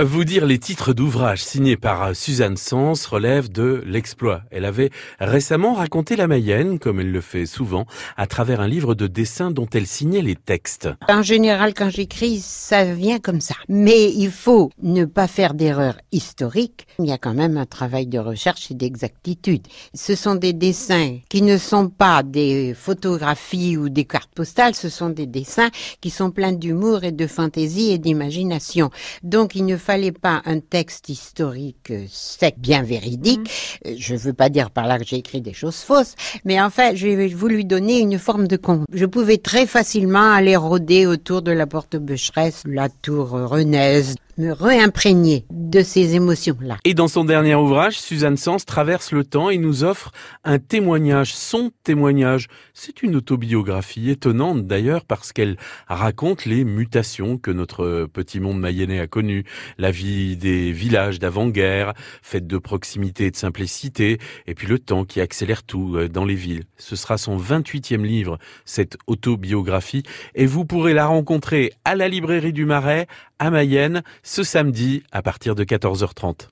Vous dire les titres d'ouvrages signés par Suzanne Sens relève de l'exploit. Elle avait récemment raconté la Mayenne, comme elle le fait souvent, à travers un livre de dessins dont elle signait les textes. En général, quand j'écris, ça vient comme ça. Mais il faut ne pas faire d'erreurs historiques. Il y a quand même un travail de recherche et d'exactitude. Ce sont des dessins qui ne sont pas des photographies ou des cartes postales, ce sont des dessins qui sont pleins d'humour et de fantaisie et d'imagination. Donc il ne fallait pas un texte historique sec, bien véridique. Euh, je veux pas dire par là que j'ai écrit des choses fausses, mais en fait, j'ai voulu donner une forme de conte. Je pouvais très facilement aller rôder autour de la porte Becheresse, la tour Renaise, me réimprégner de ces émotions-là. Et dans son dernier ouvrage, Suzanne Sens traverse le temps et nous offre un témoignage, son témoignage. C'est une autobiographie étonnante d'ailleurs parce qu'elle raconte les mutations que notre petit monde mayennais a connues, la vie des villages d'avant-guerre, faite de proximité et de simplicité, et puis le temps qui accélère tout euh, dans les villes. Ce sera son 28e livre, cette autobiographie, et vous pourrez la rencontrer à la librairie du Marais, à Mayenne, ce samedi à partir de 14h30.